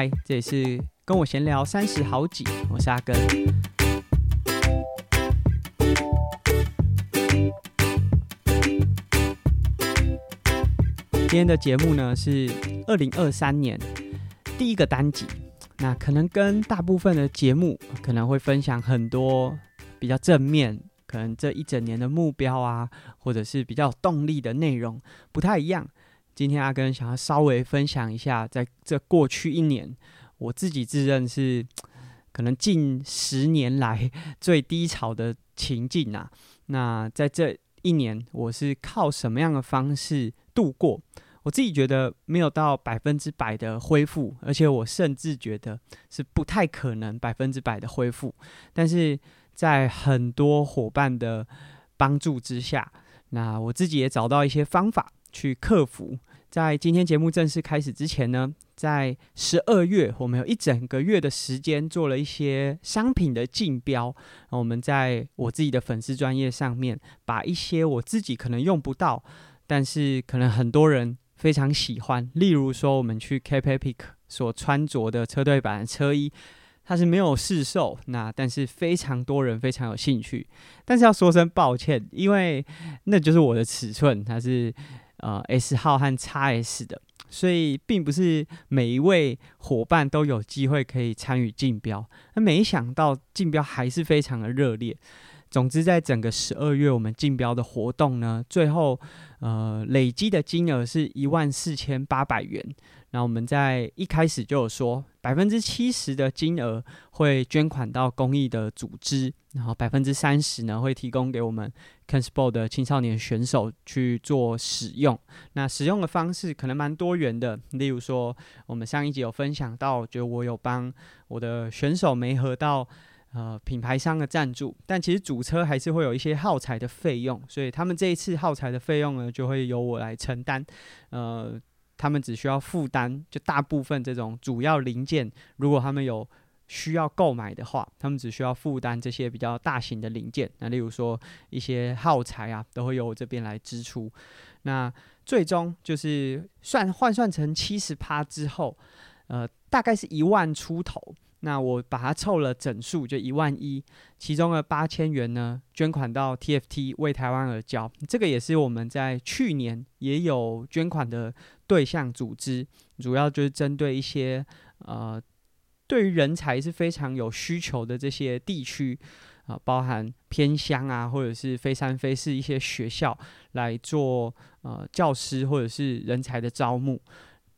来，这里是跟我闲聊三十好几，我是阿根。今天的节目呢是二零二三年第一个单集，那可能跟大部分的节目可能会分享很多比较正面，可能这一整年的目标啊，或者是比较有动力的内容不太一样。今天阿根想要稍微分享一下，在这过去一年，我自己自认是 可能近十年来最低潮的情境啊。那在这一年，我是靠什么样的方式度过？我自己觉得没有到百分之百的恢复，而且我甚至觉得是不太可能百分之百的恢复。但是在很多伙伴的帮助之下，那我自己也找到一些方法去克服。在今天节目正式开始之前呢，在十二月我们有一整个月的时间做了一些商品的竞标。我们在我自己的粉丝专业上面，把一些我自己可能用不到，但是可能很多人。非常喜欢，例如说，我们去 Cape Epic 所穿着的车队版的车衣，它是没有市售，那但是非常多人非常有兴趣。但是要说声抱歉，因为那就是我的尺寸，它是呃 S 号和 XS 的，所以并不是每一位伙伴都有机会可以参与竞标。那没想到竞标还是非常的热烈。总之，在整个十二月，我们竞标的活动呢，最后呃累积的金额是一万四千八百元。那我们在一开始就有说，百分之七十的金额会捐款到公益的组织，然后百分之三十呢会提供给我们 Kenspo 的青少年选手去做使用。那使用的方式可能蛮多元的，例如说，我们上一集有分享到，就我有帮我的选手媒合到。呃，品牌商的赞助，但其实组车还是会有一些耗材的费用，所以他们这一次耗材的费用呢，就会由我来承担。呃，他们只需要负担，就大部分这种主要零件，如果他们有需要购买的话，他们只需要负担这些比较大型的零件。那例如说一些耗材啊，都会由我这边来支出。那最终就是算换算成七十趴之后，呃，大概是一万出头。那我把它凑了整数，就一万一，其中的八千元呢，捐款到 TFT 为台湾而教，这个也是我们在去年也有捐款的对象组织，主要就是针对一些呃，对于人才是非常有需求的这些地区啊、呃，包含偏乡啊，或者是非三非四一些学校来做呃教师或者是人才的招募。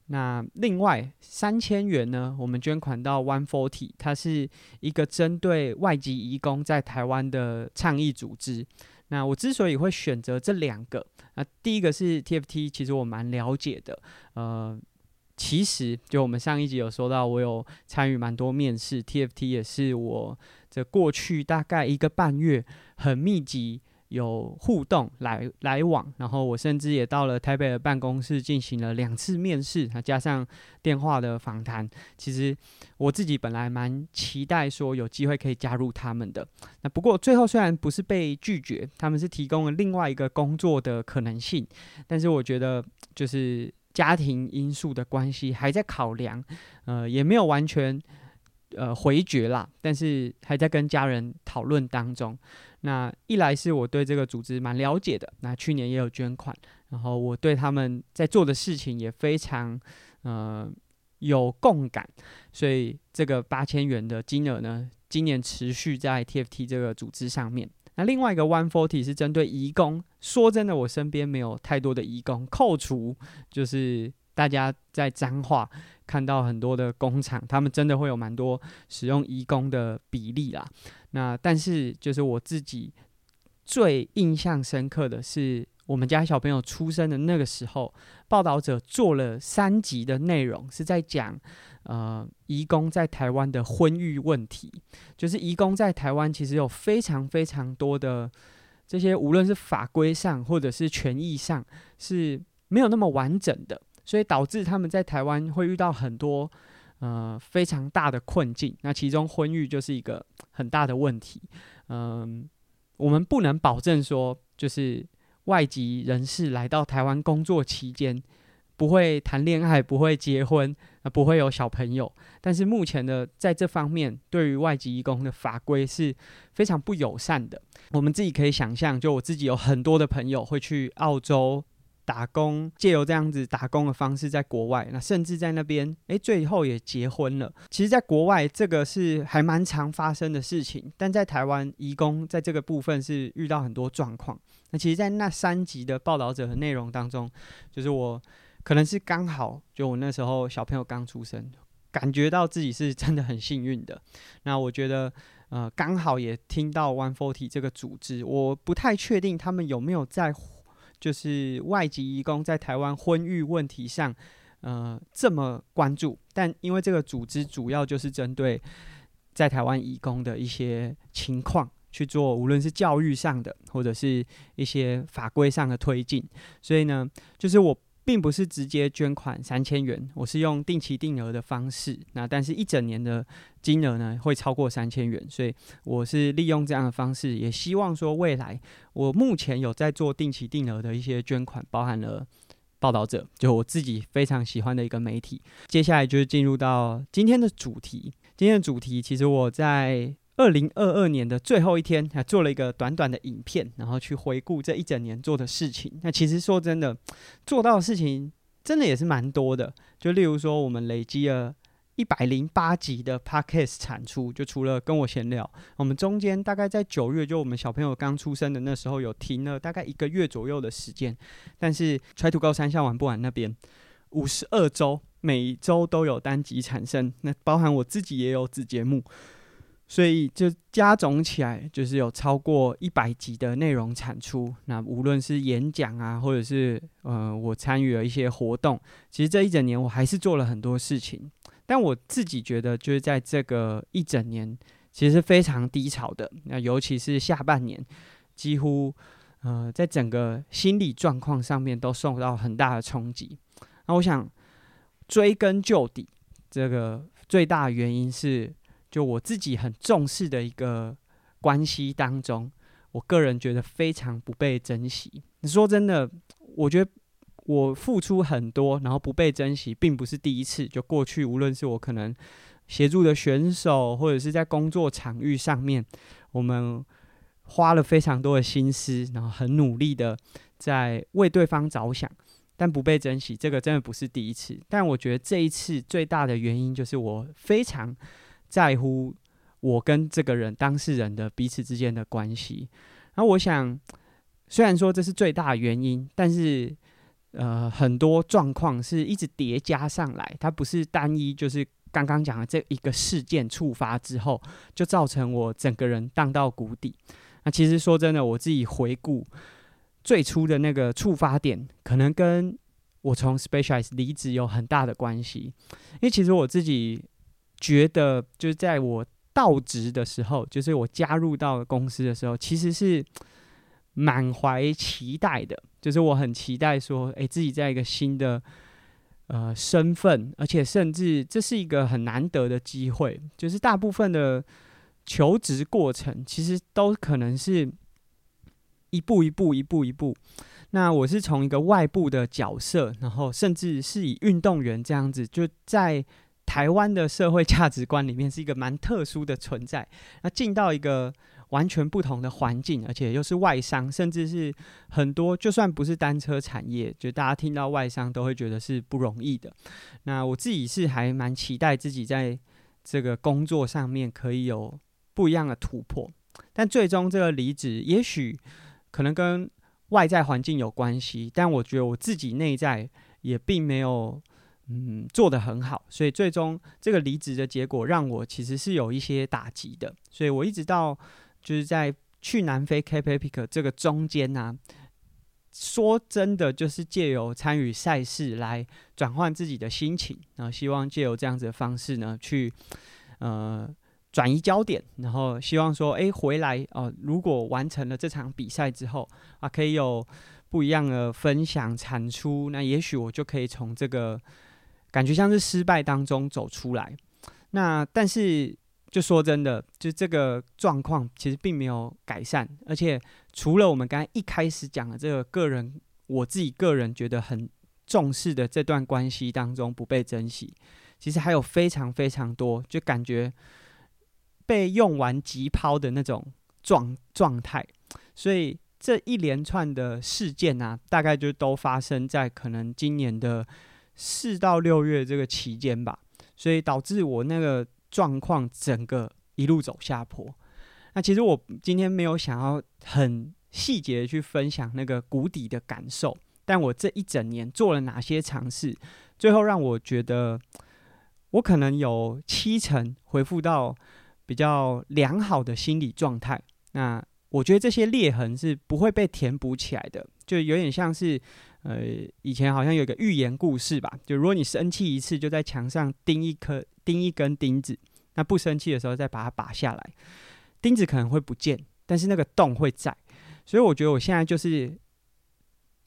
那另外三千元呢，我们捐款到 One Forty，它是一个针对外籍移工在台湾的倡议组织。那我之所以会选择这两个，那第一个是 TFT，其实我蛮了解的。呃，其实就我们上一集有说到，我有参与蛮多面试，TFT 也是我这过去大概一个半月很密集。有互动来来往，然后我甚至也到了台北的办公室进行了两次面试，还加上电话的访谈。其实我自己本来蛮期待说有机会可以加入他们的。那不过最后虽然不是被拒绝，他们是提供了另外一个工作的可能性，但是我觉得就是家庭因素的关系还在考量，呃，也没有完全呃回绝啦，但是还在跟家人讨论当中。那一来是我对这个组织蛮了解的，那去年也有捐款，然后我对他们在做的事情也非常呃有共感，所以这个八千元的金额呢，今年持续在 TFT 这个组织上面。那另外一个 One Forty 是针对移工，说真的，我身边没有太多的移工，扣除就是大家在彰化看到很多的工厂，他们真的会有蛮多使用移工的比例啦。那但是就是我自己最印象深刻的是，我们家小朋友出生的那个时候，报道者做了三集的内容，是在讲呃移工在台湾的婚育问题。就是移工在台湾其实有非常非常多的这些，无论是法规上或者是权益上是没有那么完整的，所以导致他们在台湾会遇到很多。呃，非常大的困境。那其中婚育就是一个很大的问题。嗯、我们不能保证说，就是外籍人士来到台湾工作期间，不会谈恋爱，不会结婚，不会有小朋友。但是目前的在这方面，对于外籍移工的法规是非常不友善的。我们自己可以想象，就我自己有很多的朋友会去澳洲。打工，借由这样子打工的方式，在国外，那甚至在那边，诶，最后也结婚了。其实，在国外这个是还蛮常发生的事情，但在台湾，移工在这个部分是遇到很多状况。那其实，在那三集的报道者的内容当中，就是我可能是刚好，就我那时候小朋友刚出生，感觉到自己是真的很幸运的。那我觉得，呃，刚好也听到 One Forty 这个组织，我不太确定他们有没有在。就是外籍移工在台湾婚育问题上，呃，这么关注，但因为这个组织主要就是针对在台湾移工的一些情况去做，无论是教育上的，或者是一些法规上的推进，所以呢，就是我。并不是直接捐款三千元，我是用定期定额的方式。那但是一整年的金额呢，会超过三千元，所以我是利用这样的方式，也希望说未来我目前有在做定期定额的一些捐款，包含了报道者，就我自己非常喜欢的一个媒体。接下来就是进入到今天的主题，今天的主题其实我在。二零二二年的最后一天，还做了一个短短的影片，然后去回顾这一整年做的事情。那其实说真的，做到的事情真的也是蛮多的。就例如说，我们累积了一百零八集的 Podcast 产出，就除了跟我闲聊，我们中间大概在九月，就我们小朋友刚出生的那时候，有停了大概一个月左右的时间。但是 Try to Go 三项玩不完那边五十二周，每周都有单集产生，那包含我自己也有子节目。所以就加总起来，就是有超过一百集的内容产出。那无论是演讲啊，或者是呃，我参与了一些活动，其实这一整年我还是做了很多事情。但我自己觉得，就是在这个一整年，其实是非常低潮的。那尤其是下半年，几乎呃，在整个心理状况上面都受到很大的冲击。那我想追根究底，这个最大的原因是。就我自己很重视的一个关系当中，我个人觉得非常不被珍惜。你说真的，我觉得我付出很多，然后不被珍惜，并不是第一次。就过去，无论是我可能协助的选手，或者是在工作场域上面，我们花了非常多的心思，然后很努力的在为对方着想，但不被珍惜，这个真的不是第一次。但我觉得这一次最大的原因就是我非常。在乎我跟这个人当事人的彼此之间的关系，然后我想，虽然说这是最大原因，但是呃，很多状况是一直叠加上来，它不是单一，就是刚刚讲的这一个事件触发之后，就造成我整个人荡到谷底。那其实说真的，我自己回顾最初的那个触发点，可能跟我从 specialize 离职有很大的关系，因为其实我自己。觉得就是在我到职的时候，就是我加入到公司的时候，其实是满怀期待的。就是我很期待说，诶，自己在一个新的呃身份，而且甚至这是一个很难得的机会。就是大部分的求职过程，其实都可能是一步一步、一步一步。那我是从一个外部的角色，然后甚至是以运动员这样子，就在。台湾的社会价值观里面是一个蛮特殊的存在。那进到一个完全不同的环境，而且又是外商，甚至是很多就算不是单车产业，就大家听到外商都会觉得是不容易的。那我自己是还蛮期待自己在这个工作上面可以有不一样的突破。但最终这个离职，也许可能跟外在环境有关系，但我觉得我自己内在也并没有。嗯，做得很好，所以最终这个离职的结果让我其实是有一些打击的。所以我一直到就是在去南非 Cape Epic 这个中间呢、说真的，就是借由参与赛事来转换自己的心情，然后希望借由这样子的方式呢，去呃转移焦点，然后希望说，哎，回来哦、如果完成了这场比赛之后啊，可以有不一样的分享产出，那也许我就可以从这个。感觉像是失败当中走出来，那但是就说真的，就这个状况其实并没有改善，而且除了我们刚才一开始讲的这个个人，我自己个人觉得很重视的这段关系当中不被珍惜，其实还有非常非常多，就感觉被用完即抛的那种状状态。所以这一连串的事件啊，大概就都发生在可能今年的四到六月这个期间吧。所以导致我那个状况整个一路走下坡。那其实我今天没有想要很细节的去分享那个谷底的感受，但我这一整年做了哪些尝试，最后让我觉得我可能有七成恢复到比较良好的心理状态。那我觉得这些裂痕是不会被填补起来的，就有点像是呃以前好像有一个寓言故事吧，就如果你生气一次，就在墙上钉一颗钉一根钉子，那不生气的时候再把它拔下来。钉子可能会不见，但是那个洞会在，所以我觉得我现在就是，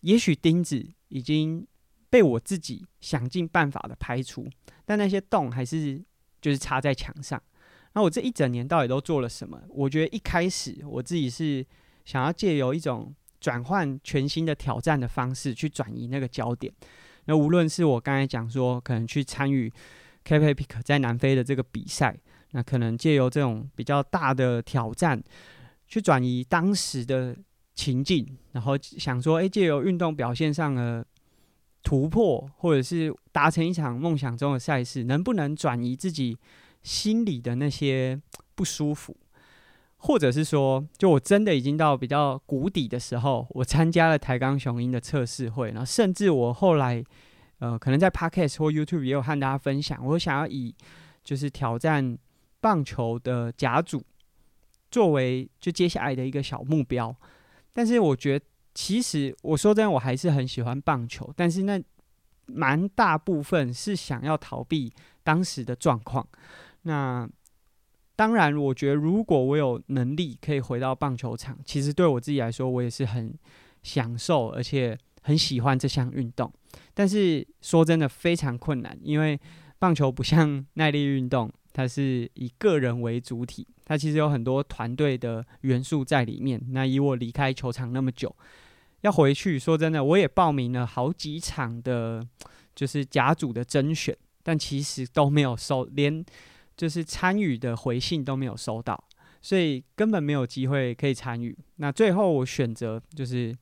也许钉子已经被我自己想尽办法的排除，但那些洞还是就是插在墙上。那我这一整年到底都做了什么？我觉得一开始我自己是想要借由一种转换全新的挑战的方式去转移那个焦点。那无论是我刚才讲说，可能去参与 Cape Epic 在南非的这个比赛。那可能借由这种比较大的挑战，去转移当时的情境，然后想说，诶，借由运动表现上的突破，或者是达成一场梦想中的赛事，能不能转移自己心里的那些不舒服？或者是说，就我真的已经到比较谷底的时候，我参加了台钢雄鹰的测试会，然后甚至我后来，呃，可能在 Podcast 或 YouTube 也有和大家分享，我想要以就是挑战。棒球的甲组作为就接下来的一个小目标，但是我觉得其实我说真的，我还是很喜欢棒球，但是那蛮大部分是想要逃避当时的状况。那当然，我觉得如果我有能力可以回到棒球场，其实对我自己来说，我也是很享受，而且很喜欢这项运动。但是说真的，非常困难，因为棒球不像 耐力运动。它是以个人为主体，它其实有很多团队的元素在里面。那以我离开球场那么久，要回去，说真的，我也报名了好几场的，就是甲组的甄选，但其实都没有收，连就是参与的回信都没有收到，所以根本没有机会可以参与。那最后我选择就是，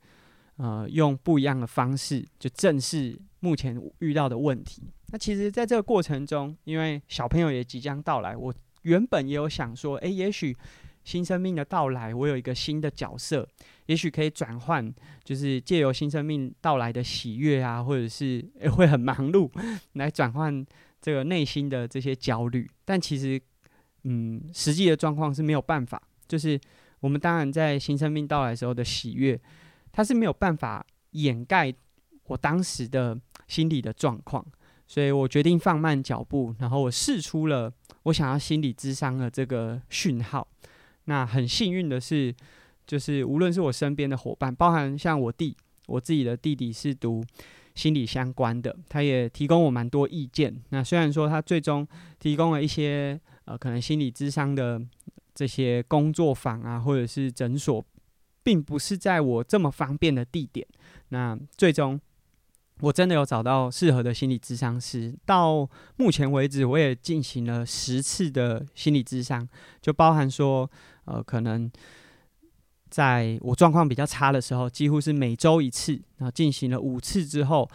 呃，用不一样的方式，就正视目前遇到的问题。那其实，在这个过程中，因为小朋友也即将到来，我原本也有想说，诶，也许新生命的到来，我有一个新的角色，也许可以转换，就是借由新生命到来的喜悦啊，或者是会很忙碌，来转换这个内心的这些焦虑。但其实，嗯，实际的状况是没有办法，就是我们当然在新生命到来时候的喜悦，它是没有办法掩盖我当时的心理的状况。所以我决定放慢脚步，然后我试出了我想要心理咨商的这个讯号。那很幸运的是，就是无论是我身边的伙伴，包含像我弟，我自己的弟弟是读心理相关的，他也提供我蛮多意见。那虽然说他最终提供了一些呃可能心理咨商的这些工作坊啊，或者是诊所，并不是在我这么方便的地点。那最终。我真的有找到适合的心理咨商师，到目前为止，我也进行了十次的心理咨商，就包含说，呃，可能在我状况比较差的时候，几乎是每周一次，然后进行了五次之后，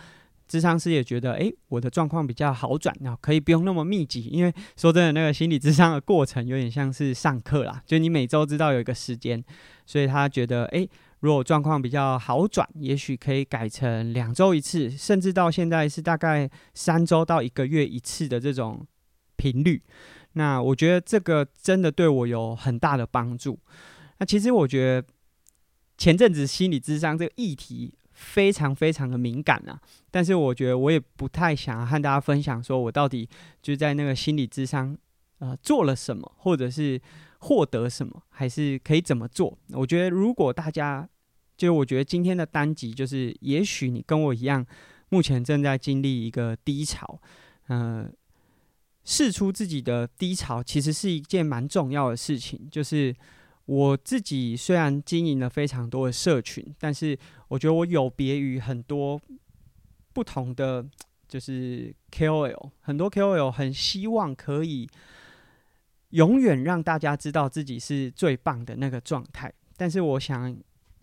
智商师也觉得，诶，我的状况比较好转，然后可以不用那么密集，因为说真的，那个心理咨商的过程有点像是上课啦，就你每周知道有一个时间，所以他觉得，诶。如果状况比较好转，也许可以改成两周一次，甚至到现在是大概三周到一个月一次的这种频率。那我觉得这个真的对我有很大的帮助。那其实我觉得前阵子心理智商这个议题非常非常的敏感啊，但是我觉得我也不太想和大家分享，说我到底就在那个心理智商呃做了什么，或者是。获得什么，还是可以怎么做？我觉得，如果大家，就我觉得今天的单集，就是也许你跟我一样，目前正在经历一个低潮，嗯、呃，释出自己的低潮，其实是一件蛮重要的事情。就是我自己虽然经营了非常多的社群，但是我觉得我有别于很多不同的就是 KOL，很多 KOL 很希望可以永远让大家知道自己是最棒的那个状态。但是我想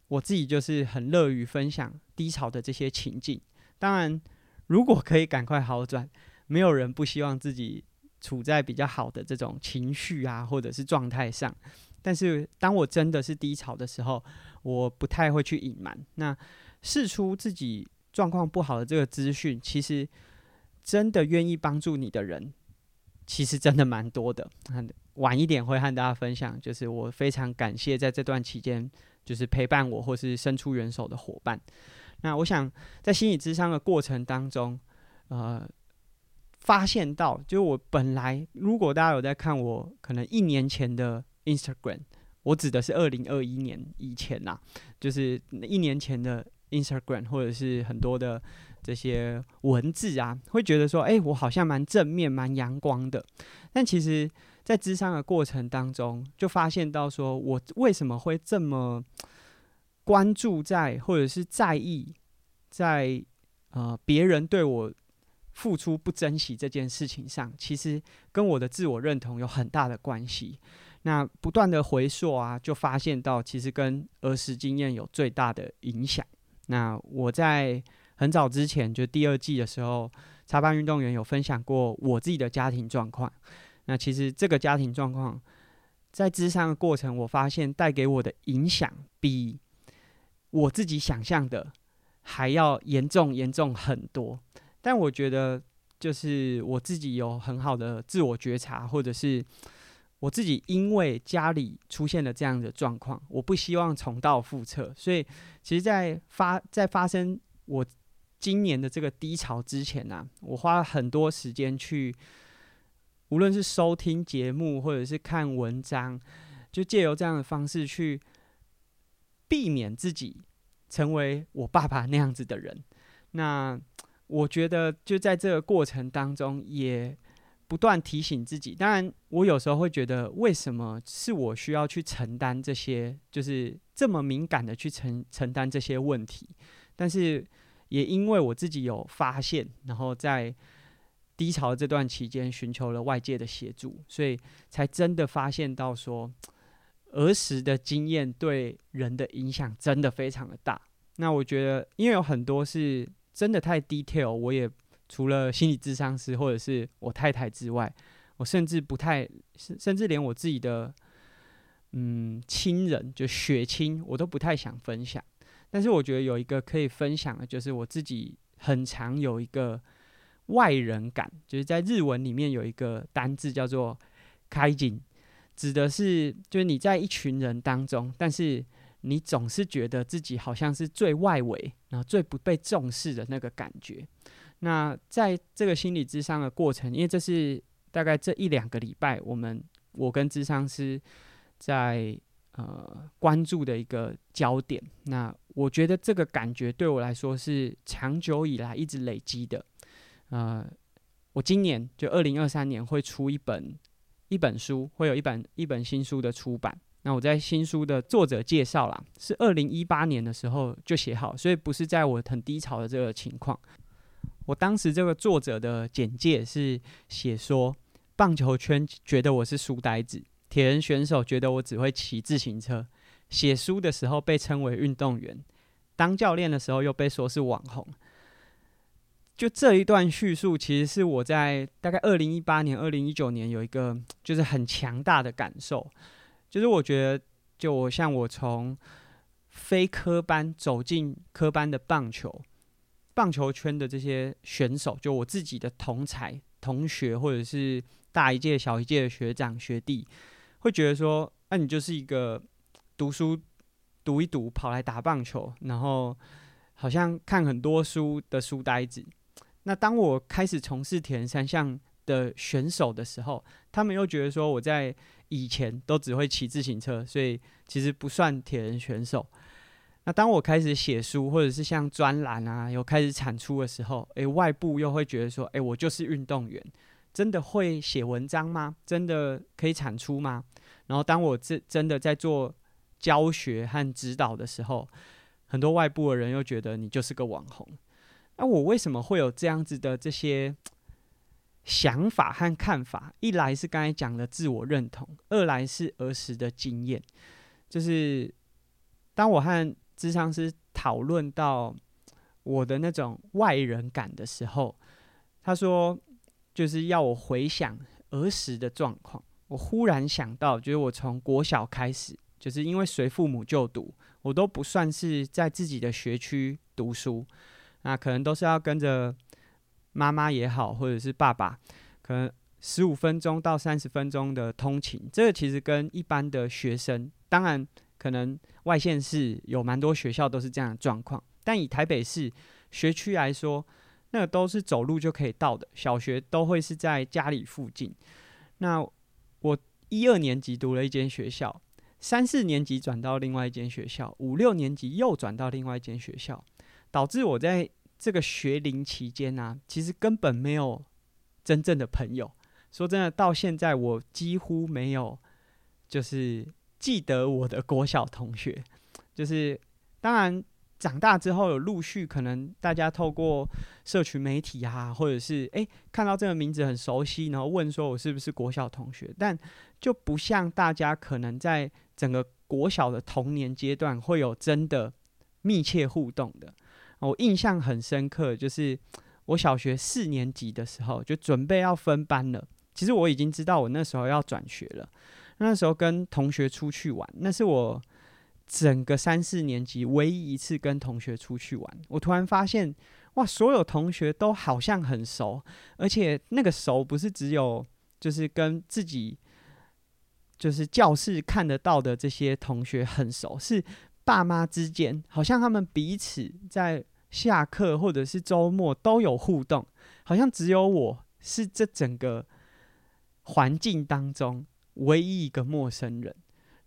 我自己就是很乐于分享低潮的这些情境。当然，如果可以赶快好转，没有人不希望自己处在比较好的这种情绪啊，或者是状态上。但是当我真的是低潮的时候，我不太会去隐瞒。那试出自己状况不好的这个资讯，其实真的愿意帮助你的人，其实真的蛮多的。晚一点会和大家分享，就是我非常感谢在这段期间，就是陪伴我或是伸出援手的伙伴。那我想在心理咨商的过程当中，呃，发现到，就我本来如果大家有在看我可能一年前的。Instagram，我指的是二零二一年以前呐、就是一年前的 Instagram，或者是很多的这些文字啊，会觉得说，哎、我好像蛮正面、蛮阳光的。但其实，在咨商的过程当中，就发现到说，我为什么会这么关注在，或者是在意在呃别人对我付出不珍惜这件事情上，其实跟我的自我认同有很大的关系。那不断的回溯啊，就发现到其实跟儿时经验有最大的影响。那我在很早之前，就第二季的时候，插班运动员有分享过我自己的家庭状况。那其实这个家庭状况，在咨商的过程，我发现带给我的影响比我自己想象的还要严重严重很多。但我觉得，就是我自己有很好的自我觉察，或者是。我自己因为家里出现了这样的状况，我不希望重蹈覆辙，所以其实，在发在发生我今年的这个低潮之前呢、我花了很多时间去，无论是收听节目或者是看文章，就借由这样的方式去避免自己成为我爸爸那样子的人。那我觉得就在这个过程当中也。不断提醒自己，当然，我有时候会觉得，为什么是我需要去承担这些，就是这么敏感的去承承担这些问题？但是，也因为我自己有发现，然后在低潮这段期间寻求了外界的协助，所以才真的发现到说，儿时的经验对人的影响真的非常的大。那我觉得，因为有很多是真的太 detail，我也。除了心理智商师或者是我太太之外，我甚至不太，甚至连我自己的嗯亲人，就血亲，我都不太想分享。但是我觉得有一个可以分享的，就是我自己很常有一个外人感，就是在日文里面有一个单字叫做“开井”，指的是就是你在一群人当中，但是你总是觉得自己好像是最外围，然后最不被重视的那个感觉。那在这个心理咨商的过程，因为这是大概这一两个礼拜，我们我跟咨商师在呃关注的一个焦点。那我觉得这个感觉对我来说是长久以来一直累积的。呃，我今年就二零二三年会出一本一本书，会有一本一本新书的出版。那我在新书的作者介绍啦，是二零一八年的时候就写好，所以不是在我很低潮的这个情况。我当时这个作者的简介是写说，棒球圈觉得我是书呆子，铁人选手觉得我只会骑自行车，写书的时候被称为运动员，当教练的时候又被说是网红。就这一段叙述，其实是我在大概二零一八年、二零一九年有一个就是很强大的感受，就是我觉得，就我像我从非科班走进科班的棒球。棒球圈的这些选手，就我自己的同才、同学，或者是大一届、小一届的学长学弟，会觉得说：“那、你就是一个读书读一读，跑来打棒球，然后好像看很多书的书呆子。”那当我开始从事铁人三项的选手的时候，他们又觉得说我在以前都只会骑自行车，所以其实不算铁人选手。那当我开始写书，或者是像专栏啊，有开始产出的时候，诶，外部又会觉得说，诶，我就是运动员，真的会写文章吗？真的可以产出吗？然后当我真真的在做教学和指导的时候，很多外部的人又觉得你就是个网红。那我为什么会有这样子的这些想法和看法？一来是刚才讲的自我认同，二来是儿时的经验。就是当我和智商师讨论到我的那种外人感的时候，他说就是要我回想儿时的状况。我忽然想到，就是我从国小开始，就是因为随父母就读，我都不算是在自己的学区读书，那可能都是要跟着妈妈也好，或者是爸爸，可能十五分钟到三十分钟的通勤。这个其实跟一般的学生，当然可能外县市有蛮多学校都是这样的状况，但以台北市学区来说，那个都是走路就可以到的，小学都会是在家里附近。那我一二年级读了一间学校，三四年级转到另外一间学校，五六年级又转到另外一间学校，导致我在这个学龄期间啊，其实根本没有真正的朋友。说真的，到现在我几乎没有，就是记得我的国小同学。就是当然。长大之后，有陆续可能大家透过社群媒体啊，或者是诶看到这个名字很熟悉，然后问说我是不是国小同学，但就不像大家可能在整个国小的童年阶段会有真的密切互动的。我印象很深刻，就是我小学四年级的时候就准备要分班了，其实我已经知道我那时候要转学了，那时候跟同学出去玩，那是我。整个三四年级唯一一次跟同学出去玩，我突然发现，哇，所有同学都好像很熟，而且那个熟不是只有就是跟自己就是教室看得到的这些同学很熟，是爸妈之间好像他们彼此在下课或者是周末都有互动，好像只有我是这整个环境当中唯一一个陌生人。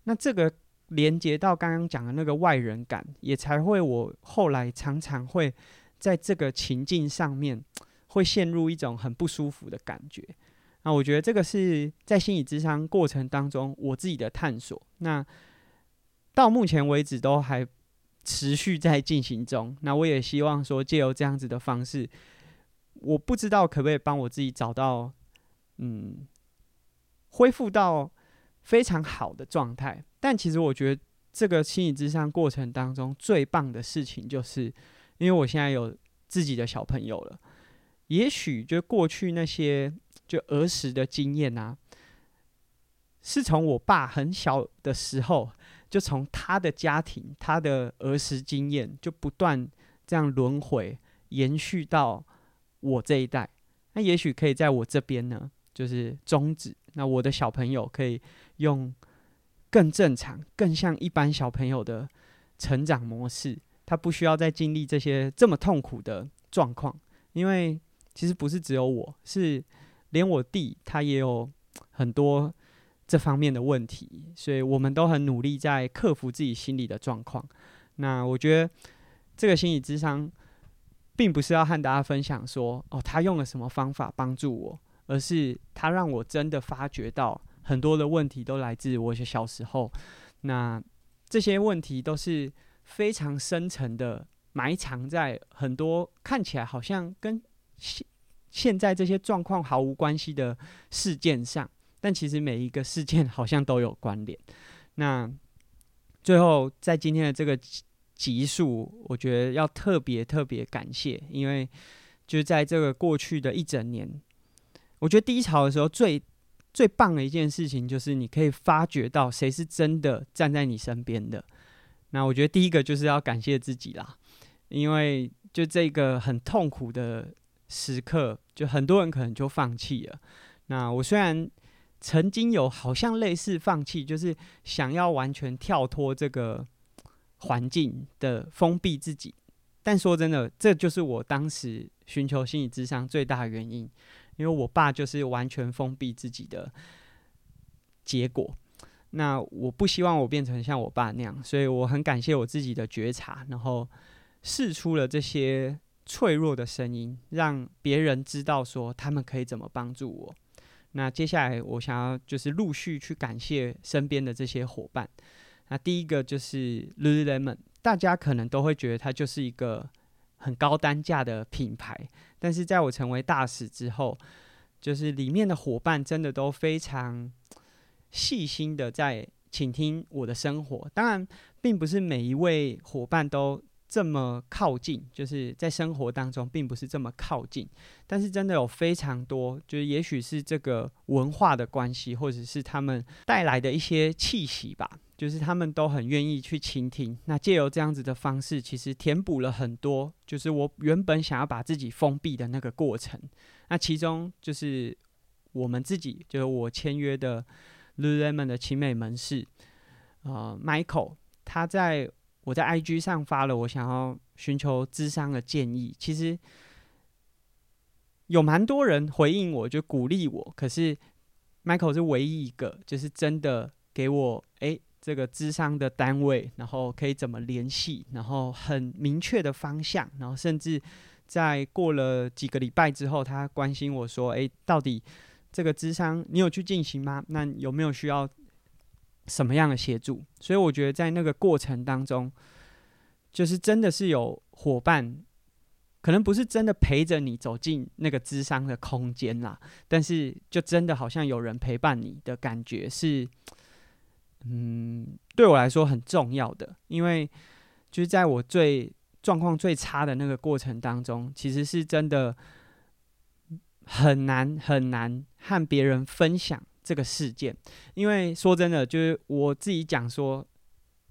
那这个。连接到刚刚讲的那个外人感，也才会我后来常常会在这个情境上面会陷入一种很不舒服的感觉。那我觉得这个是在心理咨商过程当中我自己的探索。那到目前为止都还持续在进行中。那我也希望说，借由这样子的方式，我不知道可不可以帮我自己找到，嗯，恢复到非常好的状态。但其实我觉得，这个心理智商过程当中最棒的事情，就是因为我现在有自己的小朋友了。也许就过去那些就儿时的经验啊，是从我爸很小的时候，就从他的家庭、他的儿时经验，就不断这样轮回延续到我这一代。那也许可以在我这边呢，就是终止。那我的小朋友可以用。更正常、更像一般小朋友的成长模式，他不需要再经历这些这么痛苦的状况，因为其实不是只有我，是连我弟他也有很多这方面的问题，所以我们都很努力在克服自己心理的状况。那我觉得这个心理智商，并不是要和大家分享说哦，他用了什么方法帮助我，而是他让我真的发觉到。很多的问题都来自我小时候，那这些问题都是非常深层的，埋藏在很多看起来好像跟现现在这些状况毫无关系的事件上，但其实每一个事件好像都有关联。那最后在今天的这个集数，我觉得要特别特别感谢，因为就在这个过去的一整年，我觉得低潮的时候最。最棒的一件事情就是，你可以发觉到谁是真的站在你身边的。那我觉得第一个就是要感谢自己啦，因为就这个很痛苦的时刻，就很多人可能就放弃了。那我虽然曾经有好像类似放弃，就是想要完全跳脱这个环境的封闭自己，但说真的，这就是我当时寻求心理智商最大的原因。因为我爸就是完全封闭自己的结果，那我不希望我变成像我爸那样，所以我很感谢我自己的觉察，然后试出了这些脆弱的声音，让别人知道说他们可以怎么帮助我。那接下来我想要就是陆续去感谢身边的这些伙伴。那第一个就是 Lululemon，大家可能都会觉得它就是一个很高单价的品牌，但是在我成为大使之后，就是里面的伙伴真的都非常细心的在倾听我的生活。当然，并不是每一位伙伴都这么靠近，就是在生活当中并不是这么靠近。但是真的有非常多，就是也许是这个文化的关系，或者是他们带来的一些气息吧。就是他们都很愿意去倾听，那借由这样子的方式，其实填补了很多，就是我原本想要把自己封闭的那个过程。那其中就是我们自己，就是我签约的 Lululemon 的奇美门市，呃，Michael，他在我在 IG 上发了我想要寻求咨商的建议，其实有蛮多人回应我，就鼓励我，可是 Michael 是唯一一个，就是真的给我。这个咨商的单位，然后可以怎么联系，然后很明确的方向，然后甚至在过了几个礼拜之后，他关心我说：“诶，到底这个咨商你有去进行吗？那有没有需要什么样的协助？”所以我觉得在那个过程当中，就是真的是有伙伴，可能不是真的陪着你走进那个咨商的空间啦，但是就真的好像有人陪伴你的感觉是。嗯，对我来说很重要的，因为就是在我最状况最差的那个过程当中，其实是真的很难很难和别人分享这个事件。因为说真的，就是我自己讲说，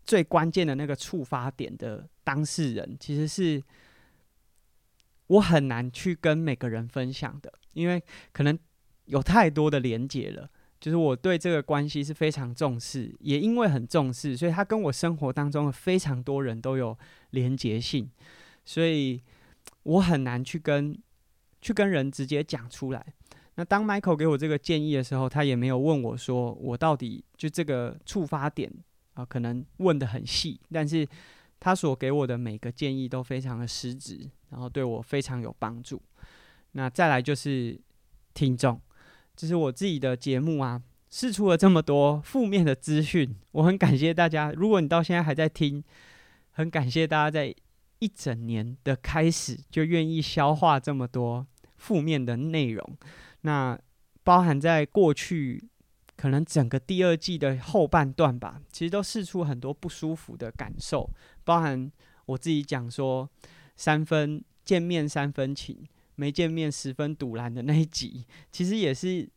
最关键的那个触发点的当事人，其实是我很难去跟每个人分享的，因为可能有太多的连结了。就是我对这个关系是非常重视，也因为很重视，所以他跟我生活当中的非常多人都有连结性，所以我很难去跟去跟人直接讲出来。那当 Michael 给我这个建议的时候，他也没有问我说我到底就这个触发点啊，可能问得很细，但是他所给我的每个建议都非常的实质，然后对我非常有帮助。那再来就是听众。就是我自己的节目啊，试出了这么多负面的资讯，我很感谢大家。如果你到现在还在听，很感谢大家在一整年的开始就愿意消化这么多负面的内容。那包含在过去可能整个第二季的后半段吧，其实都试出很多不舒服的感受。包含我自己讲说，三分见面三分情。没见面十分赌烂的那一集，其实也是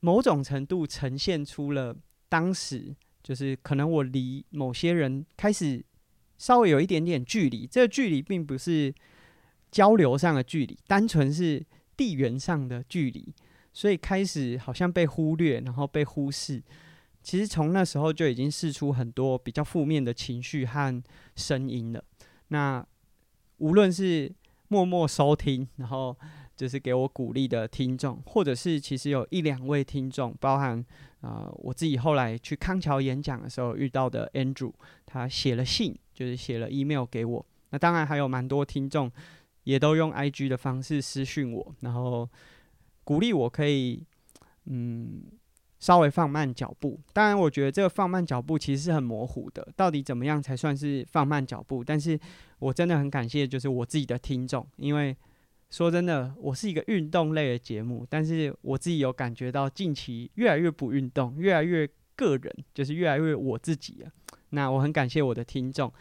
某种程度呈现出了当时就是可能我离某些人开始稍微有一点点距离，这个距离并不是交流上的距离，单纯是地缘上的距离，所以开始好像被忽略，然后被忽视。其实从那时候就已经释出很多比较负面的情绪和声音了。那无论是默默收听，然后就是给我鼓励的听众，或者是其实有一两位听众，包含啊、我自己后来去康桥演讲的时候遇到的 Andrew，他写了信，就是写了 email 给我。那当然还有蛮多听众也都用 IG 的方式私讯我，然后鼓励我可以嗯。稍微放慢脚步，当然，我觉得这个放慢脚步其实是很模糊的，到底怎么样才算是放慢脚步？但是我真的很感谢，就是我自己的听众，因为说真的，我是一个运动类的节目，但是我自己有感觉到近期越来越不运动，越来越个人，就是越来越我自己了。那我很感谢我的听众，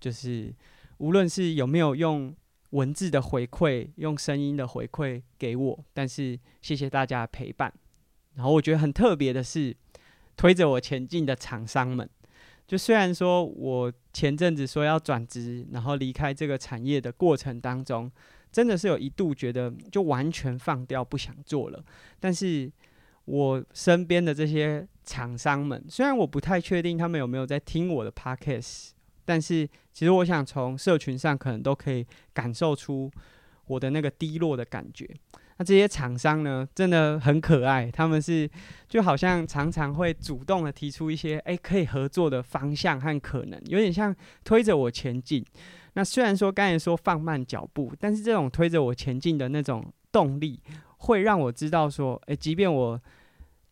就是无论是有没有用文字的回馈，用声音的回馈给我，但是谢谢大家的陪伴。然后我觉得很特别的是，推着我前进的厂商们，就虽然说我前阵子说要转职，然后离开这个产业的过程当中，真的是有一度觉得就完全放掉不想做了。但是我身边的这些厂商们，虽然我不太确定他们有没有在听我的 podcast，但是其实我想从社群上可能都可以感受出我的那个低落的感觉。那这些厂商呢，真的很可爱。他们是就好像常常会主动的提出一些诶可以合作的方向和可能，有点像推着我前进。那虽然说刚才说放慢脚步，但是这种推着我前进的那种动力，会让我知道说，诶，即便我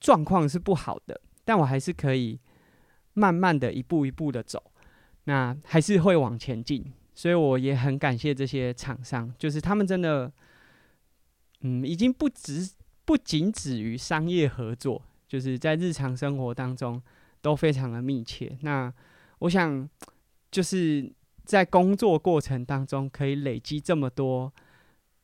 状况是不好的，但我还是可以慢慢的一步一步的走，那还是会往前进。所以我也很感谢这些厂商，就是他们真的，嗯，已经不止不仅止于商业合作，就是在日常生活当中都非常的密切。那我想，就是在工作过程当中可以累积这么多。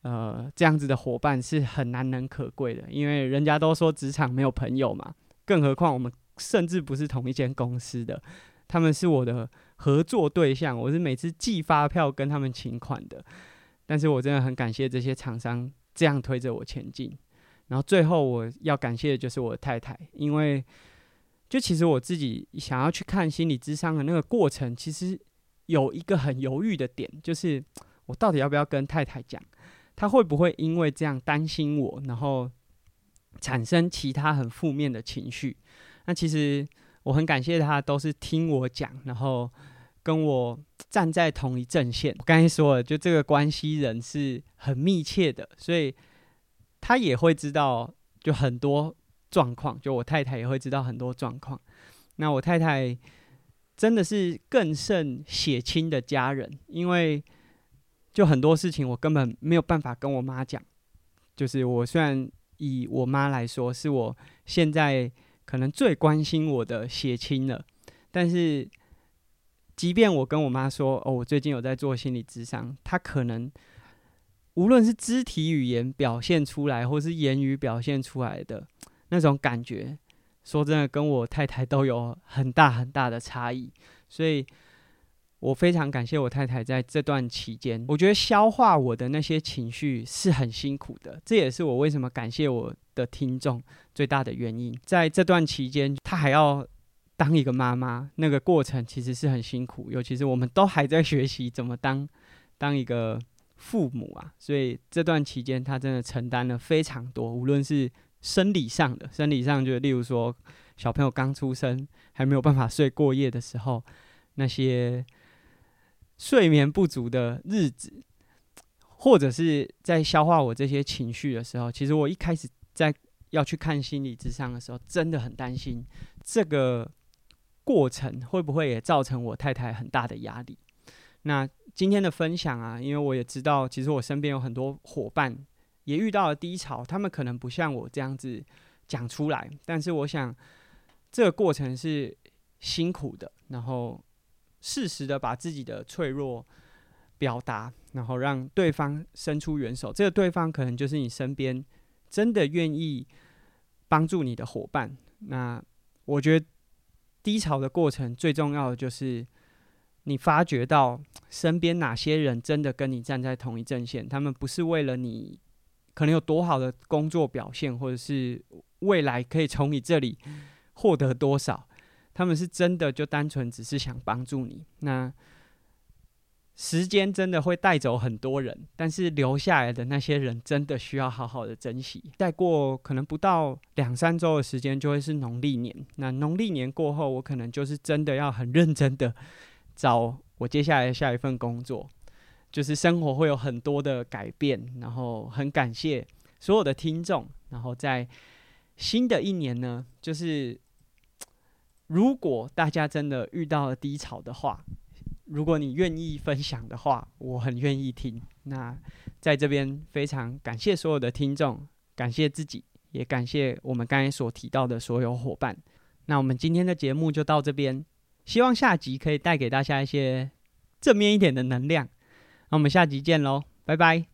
呃，这样子的伙伴是很难能可贵的，因为人家都说职场没有朋友嘛，更何况我们甚至不是同一间公司的，他们是我的合作对象，我是每次寄发票跟他们请款的，但是我真的很感谢这些厂商这样推着我前进，然后最后我要感谢的就是我的太太，因为就其实我自己想要去看心理智商的那个过程，其实有一个很犹豫的点，就是我到底要不要跟太太讲。他会不会因为这样担心我，然后产生其他很负面的情绪？那其实我很感谢他，都是听我讲，然后跟我站在同一阵线。我刚才说了，就这个关系人是很密切的，所以他也会知道，就很多状况，就我太太也会知道很多状况。那我太太真的是更胜血亲的家人，因为。就很多事情，我根本没有办法跟我妈讲。就是我虽然以我妈来说，是我现在可能最关心我的血亲了，但是即便我跟我妈说，哦，我最近有在做心理智商，她可能无论是肢体语言表现出来，或是言语表现出来的那种感觉，说真的，跟我太太都有很大很大的差异，所以。我非常感谢我太太在这段期间，我觉得消化我的那些情绪是很辛苦的，这也是我为什么感谢我的听众最大的原因。在这段期间，她还要当一个妈妈，那个过程其实是很辛苦，尤其是我们都还在学习怎么当当一个父母啊，所以这段期间她真的承担了非常多，无论是生理上的，生理上就例如说小朋友刚出生还没有办法睡过夜的时候，那些。睡眠不足的日子，或者是在消化我这些情绪的时候，其实我一开始在要去看心理咨商的时候，真的很担心这个过程会不会也造成我太太很大的压力。那今天的分享啊，因为我也知道，其实我身边有很多伙伴也遇到了低潮，他们可能不像我这样子讲出来，但是我想这个过程是辛苦的，然后。适时的把自己的脆弱表达，然后让对方伸出援手。这个对方可能就是你身边真的愿意帮助你的伙伴。那我觉得低潮的过程最重要的就是你发觉到身边哪些人真的跟你站在同一阵线，他们不是为了你可能有多好的工作表现，或者是未来可以从你这里获得多少。他们是真的就单纯只是想帮助你。那时间真的会带走很多人，但是留下来的那些人真的需要好好的珍惜。再过可能不到两三周的时间，就会是农历年。那农历年过后，我可能就是真的要很认真的找我接下来的下一份工作，就是生活会有很多的改变。然后很感谢所有的听众。然后在新的一年呢，就是。如果大家真的遇到了低潮的话，如果你愿意分享的话，我很愿意听。那在这边非常感谢所有的听众，感谢自己，也感谢我们刚才所提到的所有伙伴。那我们今天的节目就到这边，希望下集可以带给大家一些正面一点的能量。那我们下集见喽，拜拜。